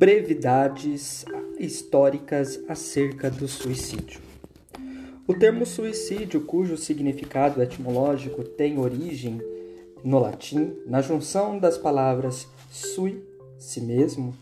brevidades históricas acerca do suicídio. O termo suicídio, cujo significado etimológico tem origem no latim, na junção das palavras sui, si mesmo,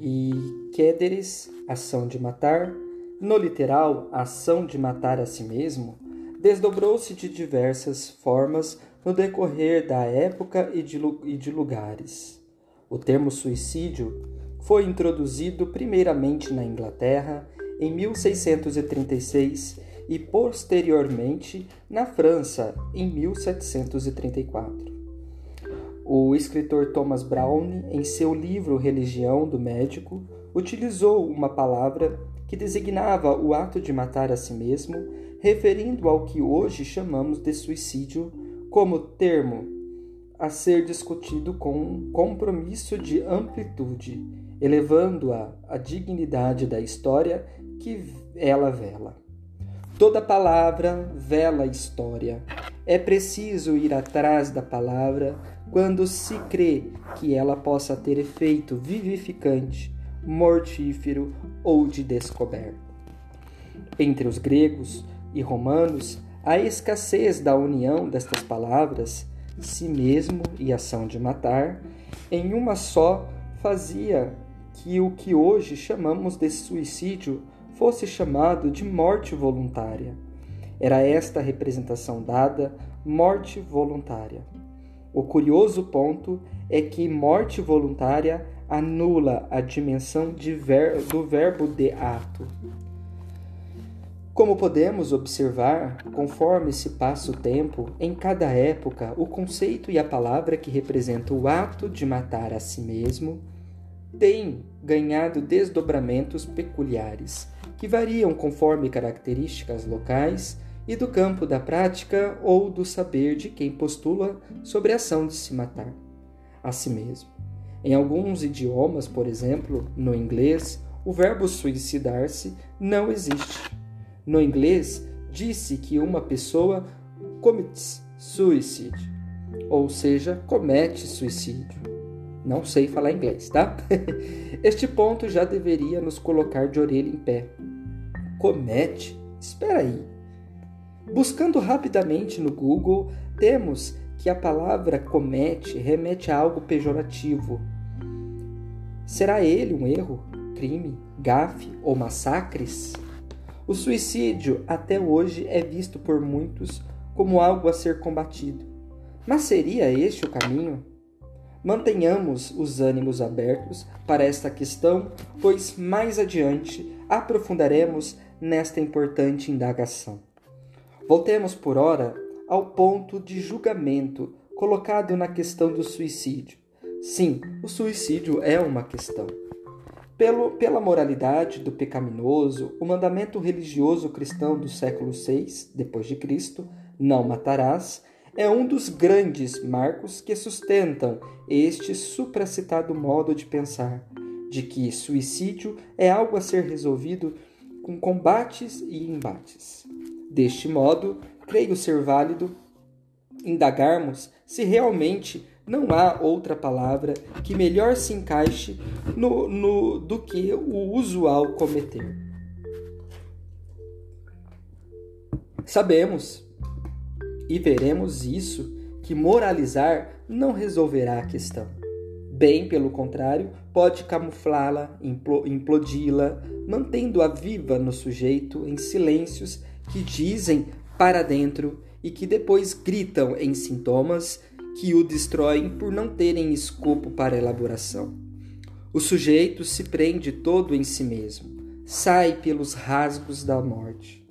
e quederes, ação de matar, no literal, ação de matar a si mesmo, desdobrou-se de diversas formas no decorrer da época e de, e de lugares. O termo suicídio foi introduzido primeiramente na Inglaterra em 1636 e posteriormente na França em 1734. O escritor Thomas Browne, em seu livro Religião do Médico, utilizou uma palavra que designava o ato de matar a si mesmo, referindo ao que hoje chamamos de suicídio como termo a ser discutido com um compromisso de amplitude, elevando-a à dignidade da história que ela vela. Toda palavra vela história. É preciso ir atrás da palavra quando se crê que ela possa ter efeito vivificante, mortífero ou de descoberta. Entre os gregos e romanos, a escassez da união destas palavras, si mesmo e ação de matar, em uma só fazia que o que hoje chamamos de suicídio fosse chamado de morte voluntária. Era esta a representação dada, morte voluntária. O curioso ponto é que morte voluntária anula a dimensão ver, do verbo de ato. Como podemos observar, conforme se passa o tempo, em cada época, o conceito e a palavra que representa o ato de matar a si mesmo tem ganhado desdobramentos peculiares, que variam conforme características locais e do campo da prática ou do saber de quem postula sobre a ação de se matar a si mesmo. Em alguns idiomas, por exemplo, no inglês, o verbo suicidar-se não existe no inglês, disse que uma pessoa commits suicide, ou seja, comete suicídio. Não sei falar inglês, tá? Este ponto já deveria nos colocar de orelha em pé. Comete? Espera aí. Buscando rapidamente no Google, temos que a palavra comete remete a algo pejorativo. Será ele um erro, crime, gafe ou massacres? O suicídio até hoje é visto por muitos como algo a ser combatido. Mas seria este o caminho? Mantenhamos os ânimos abertos para esta questão, pois mais adiante aprofundaremos nesta importante indagação. Voltemos por ora ao ponto de julgamento colocado na questão do suicídio. Sim, o suicídio é uma questão. Pelo, pela moralidade do pecaminoso, o mandamento religioso cristão do século VI Cristo, não matarás, é um dos grandes marcos que sustentam este supracitado modo de pensar, de que suicídio é algo a ser resolvido com combates e embates. Deste modo, creio ser válido indagarmos se realmente não há outra palavra que melhor se encaixe no, no, do que o usual cometer. Sabemos e veremos isso que moralizar não resolverá a questão. Bem pelo contrário, pode camuflá-la, implodi-la, mantendo-a viva no sujeito em silêncios que dizem para dentro e que depois gritam em sintomas que o destroem por não terem escopo para elaboração. O sujeito se prende todo em si mesmo, sai pelos rasgos da morte.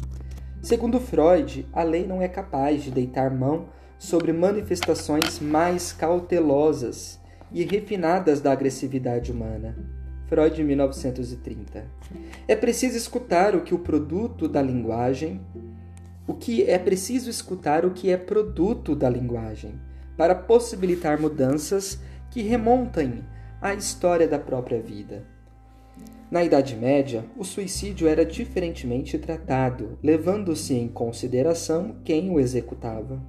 Segundo Freud, a lei não é capaz de deitar mão sobre manifestações mais cautelosas e refinadas da agressividade humana. Freud, 1930. É preciso escutar o que o produto da linguagem, o que é preciso escutar o que é produto da linguagem para possibilitar mudanças que remontem à história da própria vida. Na Idade Média, o suicídio era diferentemente tratado, levando-se em consideração quem o executava.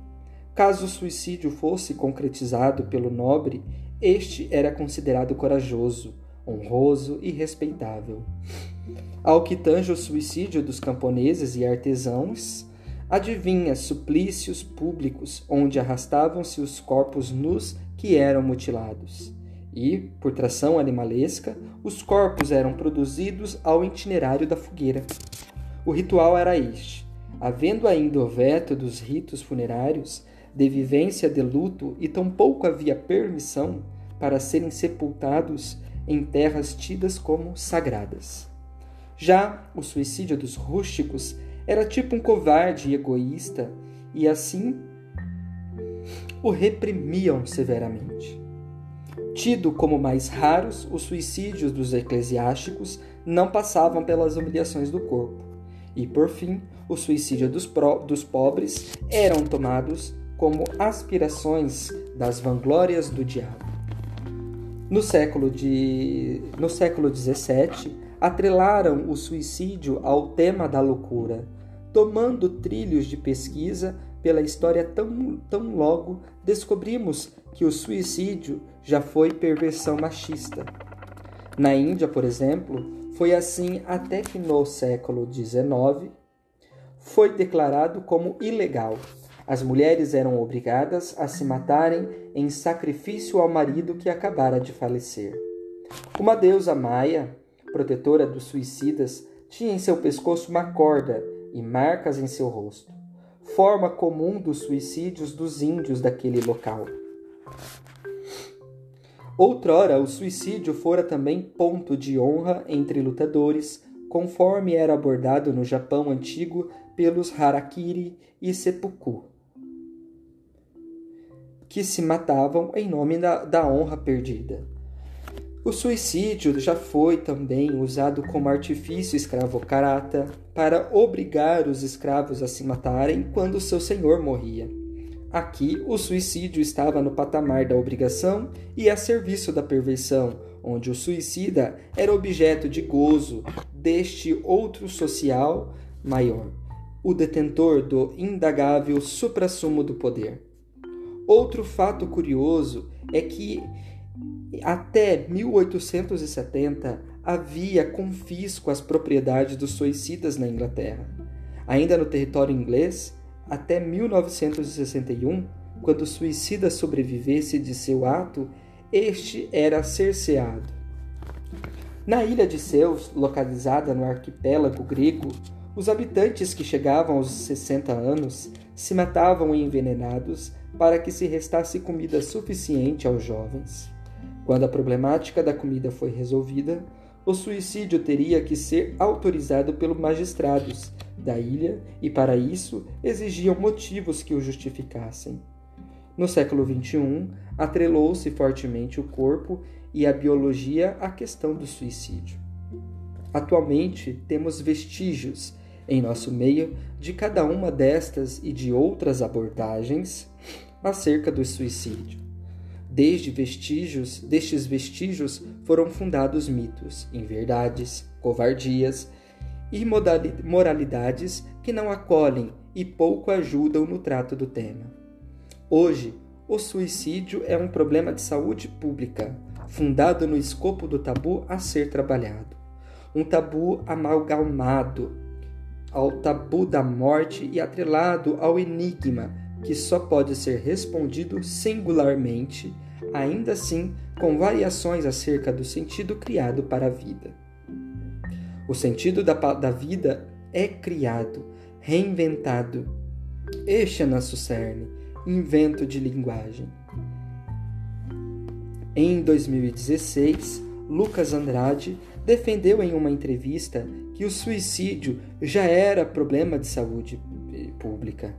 Caso o suicídio fosse concretizado pelo nobre, este era considerado corajoso, honroso e respeitável. Ao que tange o suicídio dos camponeses e artesãos, adivinha suplícios públicos onde arrastavam-se os corpos nus que eram mutilados. E, por tração animalesca, os corpos eram produzidos ao itinerário da fogueira. O ritual era este: havendo ainda o veto dos ritos funerários, de vivência de luto, e tampouco havia permissão para serem sepultados em terras tidas como sagradas. Já o suicídio dos rústicos era tipo um covarde e egoísta, e assim o reprimiam severamente. Tido como mais raros, os suicídios dos eclesiásticos não passavam pelas humilhações do corpo. E, por fim, o suicídio dos, dos pobres eram tomados como aspirações das vanglórias do diabo. No século, de, no século XVII, atrelaram o suicídio ao tema da loucura, tomando trilhos de pesquisa pela história tão, tão logo descobrimos que o suicídio já foi perversão machista. Na Índia, por exemplo, foi assim até que no século XIX foi declarado como ilegal as mulheres eram obrigadas a se matarem em sacrifício ao marido que acabara de falecer. Uma deusa maia, protetora dos suicidas, tinha em seu pescoço uma corda e marcas em seu rosto, forma comum dos suicídios dos índios daquele local. Outrora, o suicídio fora também ponto de honra entre lutadores, conforme era abordado no Japão antigo pelos harakiri e seppuku que se matavam em nome da, da honra perdida. O suicídio já foi também usado como artifício escravocrata para obrigar os escravos a se matarem quando seu senhor morria. Aqui, o suicídio estava no patamar da obrigação e a serviço da perversão, onde o suicida era objeto de gozo deste outro social maior, o detentor do indagável suprassumo do poder. Outro fato curioso é que até 1870 havia confisco às propriedades dos suicidas na Inglaterra. Ainda no território inglês, até 1961, quando o suicida sobrevivesse de seu ato, este era cerceado. Na ilha de Ceus, localizada no arquipélago grego, os habitantes que chegavam aos 60 anos se matavam envenenados para que se restasse comida suficiente aos jovens. Quando a problemática da comida foi resolvida, o suicídio teria que ser autorizado pelos magistrados da ilha e, para isso, exigiam motivos que o justificassem. No século XXI, atrelou-se fortemente o corpo e a biologia à questão do suicídio. Atualmente, temos vestígios em nosso meio de cada uma destas e de outras abordagens acerca do suicídio. Desde vestígios, destes vestígios foram fundados mitos, inverdades, covardias e moralidades que não acolhem e pouco ajudam no trato do tema. Hoje, o suicídio é um problema de saúde pública, fundado no escopo do tabu a ser trabalhado. Um tabu amalgamado ao tabu da morte e atrelado ao enigma que só pode ser respondido singularmente, ainda assim com variações acerca do sentido criado para a vida. O sentido da, da vida é criado, reinventado. Este é nosso cerne, invento de linguagem. Em 2016, Lucas Andrade defendeu em uma entrevista que o suicídio já era problema de saúde pública.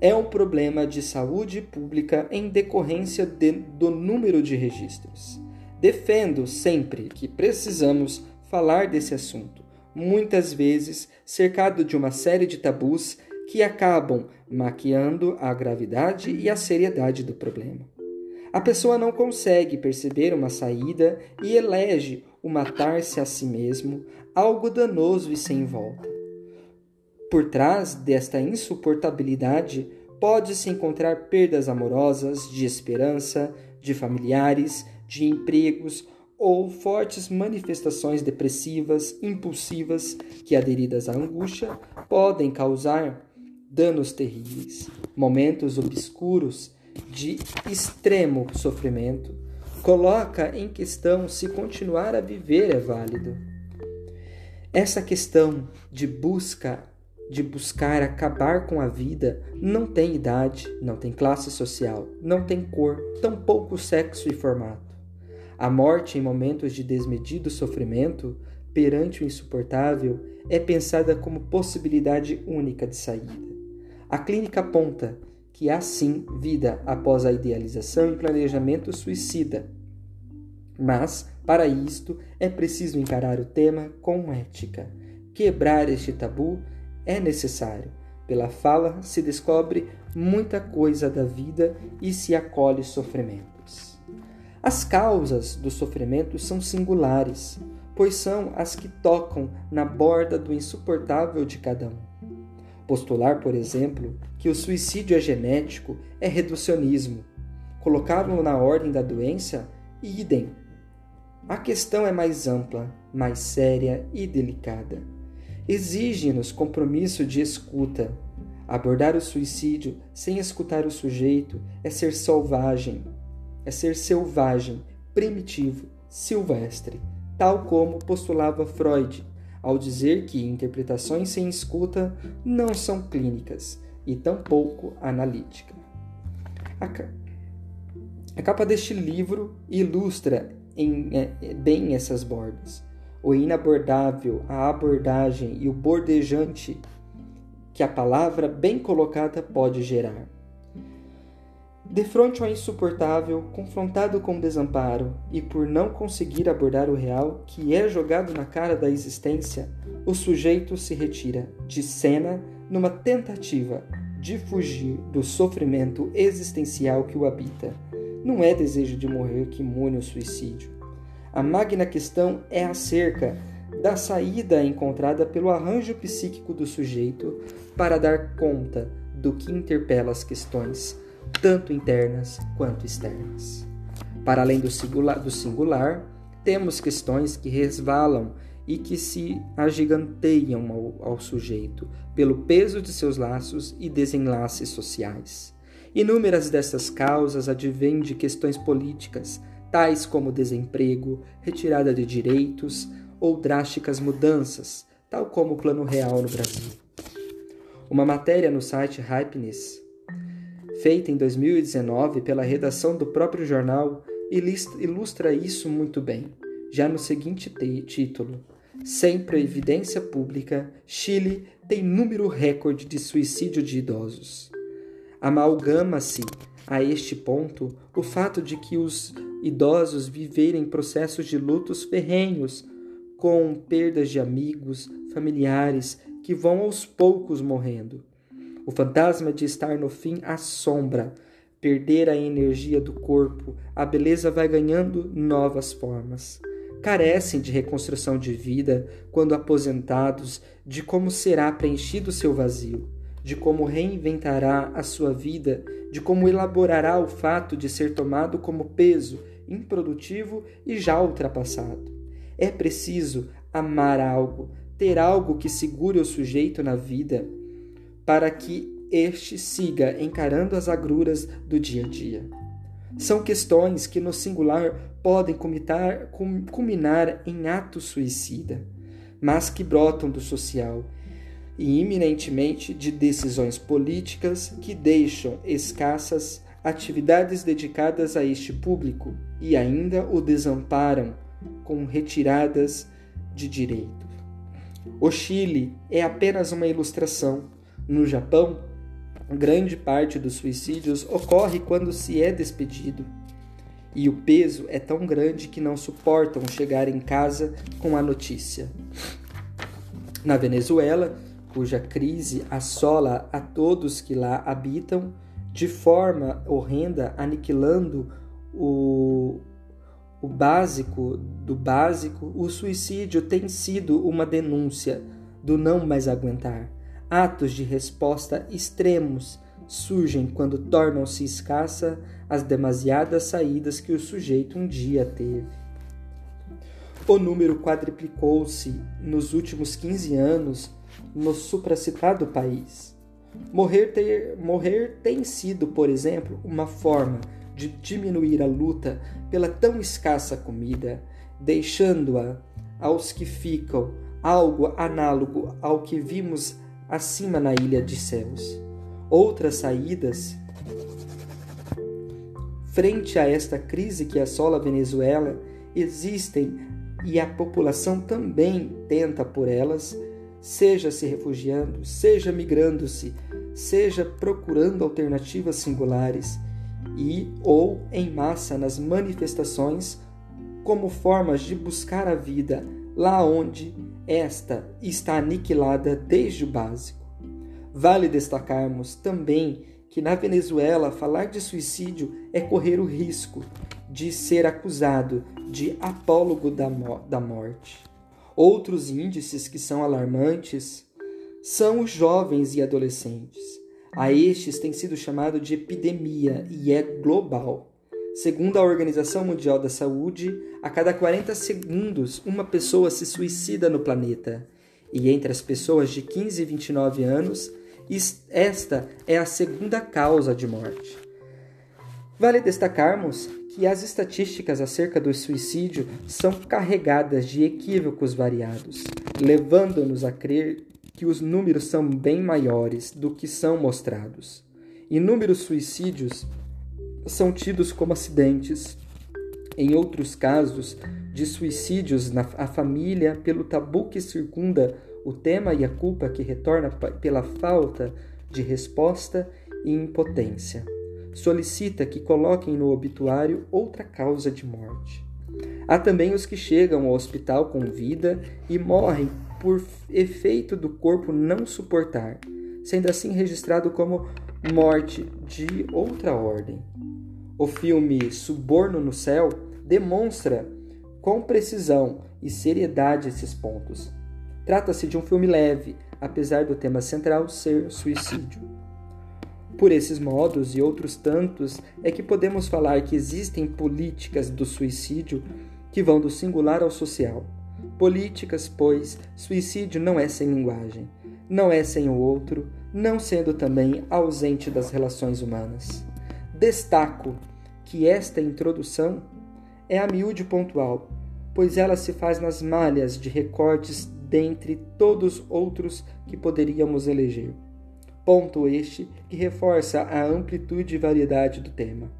É um problema de saúde pública em decorrência de, do número de registros. Defendo sempre que precisamos falar desse assunto, muitas vezes cercado de uma série de tabus que acabam maquiando a gravidade e a seriedade do problema. A pessoa não consegue perceber uma saída e elege o matar-se a si mesmo, algo danoso e sem volta. Por trás desta insuportabilidade pode-se encontrar perdas amorosas, de esperança, de familiares, de empregos ou fortes manifestações depressivas, impulsivas, que aderidas à angústia podem causar danos terríveis, momentos obscuros de extremo sofrimento, coloca em questão se continuar a viver é válido. Essa questão de busca de buscar acabar com a vida não tem idade, não tem classe social, não tem cor, tampouco sexo e formato. A morte em momentos de desmedido sofrimento, perante o insuportável, é pensada como possibilidade única de saída. A clínica aponta que há sim vida após a idealização e planejamento suicida. Mas, para isto, é preciso encarar o tema com ética. Quebrar este tabu é necessário. Pela fala se descobre muita coisa da vida e se acolhe sofrimentos. As causas do sofrimento são singulares, pois são as que tocam na borda do insuportável de cada um. Postular, por exemplo, que o suicídio é genético é reducionismo. Colocá-lo na ordem da doença, idem. A questão é mais ampla, mais séria e delicada. Exige-nos compromisso de escuta. Abordar o suicídio sem escutar o sujeito é ser selvagem, é ser selvagem, primitivo, silvestre, tal como postulava Freud ao dizer que interpretações sem escuta não são clínicas e tampouco analítica. A, capa deste livro ilustra é, bem essas bordas. O inabordável, a abordagem e o bordejante que a palavra bem colocada pode gerar. De frente ao insuportável, confrontado com o desamparo e por não conseguir abordar o real que é jogado na cara da existência, o sujeito se retira de cena numa tentativa de fugir do sofrimento existencial que o habita. Não é desejo de morrer que imune o suicídio. A magna questão é acerca da saída encontrada pelo arranjo psíquico do sujeito para dar conta do que interpela as questões tanto internas quanto externas. Para além do singular, do singular, temos questões que resvalam e que se agiganteiam ao, ao sujeito pelo peso de seus laços e desenlaces sociais. Inúmeras dessas causas advêm de questões políticas, tais como desemprego, retirada de direitos ou drásticas mudanças, tal como o Plano Real no Brasil. Uma matéria no site Hypeness feita em 2019 pela redação do próprio jornal, ilustra isso muito bem, já no seguinte título: Sempre a evidência pública, Chile tem número recorde de suicídio de idosos. Amalgama-se a este ponto o fato de que os idosos viverem processos de lutos ferrenhos, com perdas de amigos, familiares que vão aos poucos morrendo o fantasma de estar no fim assombra, perder a energia do corpo, a beleza vai ganhando novas formas. Carecem de reconstrução de vida quando aposentados, de como será preenchido seu vazio, de como reinventará a sua vida, de como elaborará o fato de ser tomado como peso, improdutivo e já ultrapassado. É preciso amar algo, ter algo que segure o sujeito na vida, para que este siga encarando as agruras do dia a dia. São questões que, no singular, podem culminar, em ato suicida, mas que brotam do social e iminentemente de decisões políticas que deixam escassas atividades dedicadas a este público e ainda o desamparam com retiradas de direito. O Chile é apenas uma ilustração no Japão, grande parte dos suicídios ocorre quando se é despedido. E o peso é tão grande que não suportam chegar em casa com a notícia. Na Venezuela, cuja crise assola a todos que lá habitam, de forma horrenda, aniquilando o, o básico do básico, o suicídio tem sido uma denúncia do não mais aguentar. Atos de resposta extremos surgem quando tornam-se escassa as demasiadas saídas que o sujeito um dia teve. O número quadriplicou-se nos últimos 15 anos no supracitado país. Morrer, ter, morrer tem sido, por exemplo, uma forma de diminuir a luta pela tão escassa comida, deixando-a aos que ficam algo análogo ao que vimos acima na ilha de céus. Outras saídas frente a esta crise que assola a Venezuela existem e a população também tenta por elas, seja se refugiando, seja migrando-se, seja procurando alternativas singulares e ou em massa nas manifestações como formas de buscar a vida lá onde esta está aniquilada desde o básico. Vale destacarmos também que na Venezuela falar de suicídio é correr o risco de ser acusado de apólogo da, mo da morte. Outros índices que são alarmantes são os jovens e adolescentes. A estes tem sido chamado de epidemia e é global. Segundo a Organização Mundial da Saúde, a cada 40 segundos uma pessoa se suicida no planeta. E entre as pessoas de 15 e 29 anos, esta é a segunda causa de morte. Vale destacarmos que as estatísticas acerca do suicídio são carregadas de equívocos variados, levando-nos a crer que os números são bem maiores do que são mostrados. Inúmeros suicídios são tidos como acidentes. Em outros casos, de suicídios na a família, pelo tabu que circunda o tema e a culpa que retorna pela falta de resposta e impotência. Solicita que coloquem no obituário outra causa de morte. Há também os que chegam ao hospital com vida e morrem por efeito do corpo não suportar, sendo assim registrado como morte de outra ordem. O filme Suborno no Céu demonstra com precisão e seriedade esses pontos. Trata-se de um filme leve, apesar do tema central ser suicídio. Por esses modos e outros tantos é que podemos falar que existem políticas do suicídio que vão do singular ao social. Políticas, pois, suicídio não é sem linguagem, não é sem o outro, não sendo também ausente das relações humanas. Destaco que esta introdução é a miúde pontual, pois ela se faz nas malhas de recortes dentre todos outros que poderíamos eleger. Ponto este que reforça a amplitude e variedade do tema.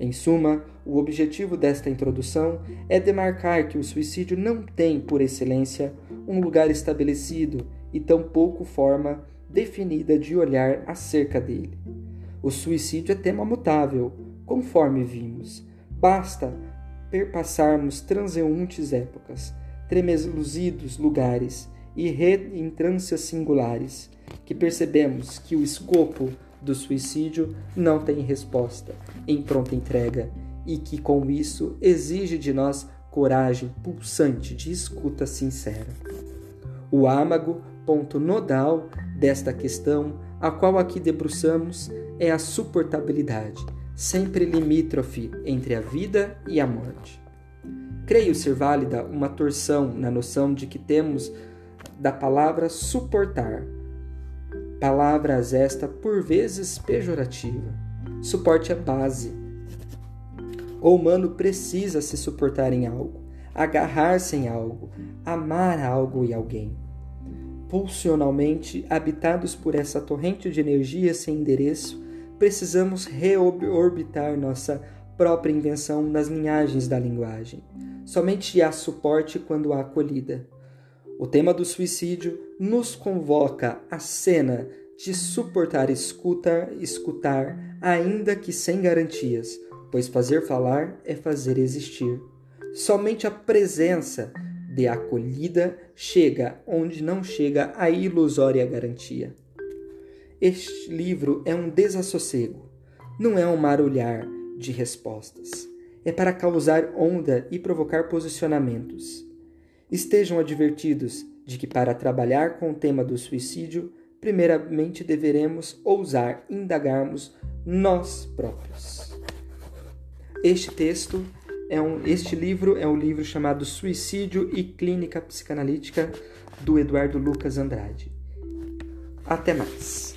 Em suma, o objetivo desta introdução é demarcar que o suicídio não tem, por excelência, um lugar estabelecido e tampouco forma definida de olhar acerca dele. O suicídio é tema mutável, conforme vimos. Basta perpassarmos transeuntes épocas, tremeluzidos lugares e reentrâncias singulares, que percebemos que o escopo do suicídio não tem resposta em pronta entrega e que com isso exige de nós coragem pulsante de escuta sincera. O âmago, ponto nodal desta questão, a qual aqui debruçamos, é a suportabilidade, sempre limítrofe entre a vida e a morte. Creio ser válida uma torção na noção de que temos da palavra suportar, palavras esta por vezes pejorativa. Suporte é base. O humano precisa se suportar em algo, agarrar-se em algo, amar algo e alguém. Pulsionalmente habitados por essa torrente de energia sem endereço, precisamos reorbitar nossa própria invenção nas linhagens da linguagem Somente há suporte quando há acolhida. O tema do suicídio nos convoca à cena de suportar escutar, escutar, ainda que sem garantias, pois fazer falar é fazer existir. Somente a presença de acolhida chega onde não chega a ilusória garantia. Este livro é um desassossego, não é um marulhar de respostas é para causar onda e provocar posicionamentos. Estejam advertidos de que, para trabalhar com o tema do suicídio, primeiramente deveremos ousar indagarmos nós próprios. Este texto É um, este livro é um livro chamado Suicídio e Clínica Psicanalítica do Eduardo Lucas Andrade. Até mais.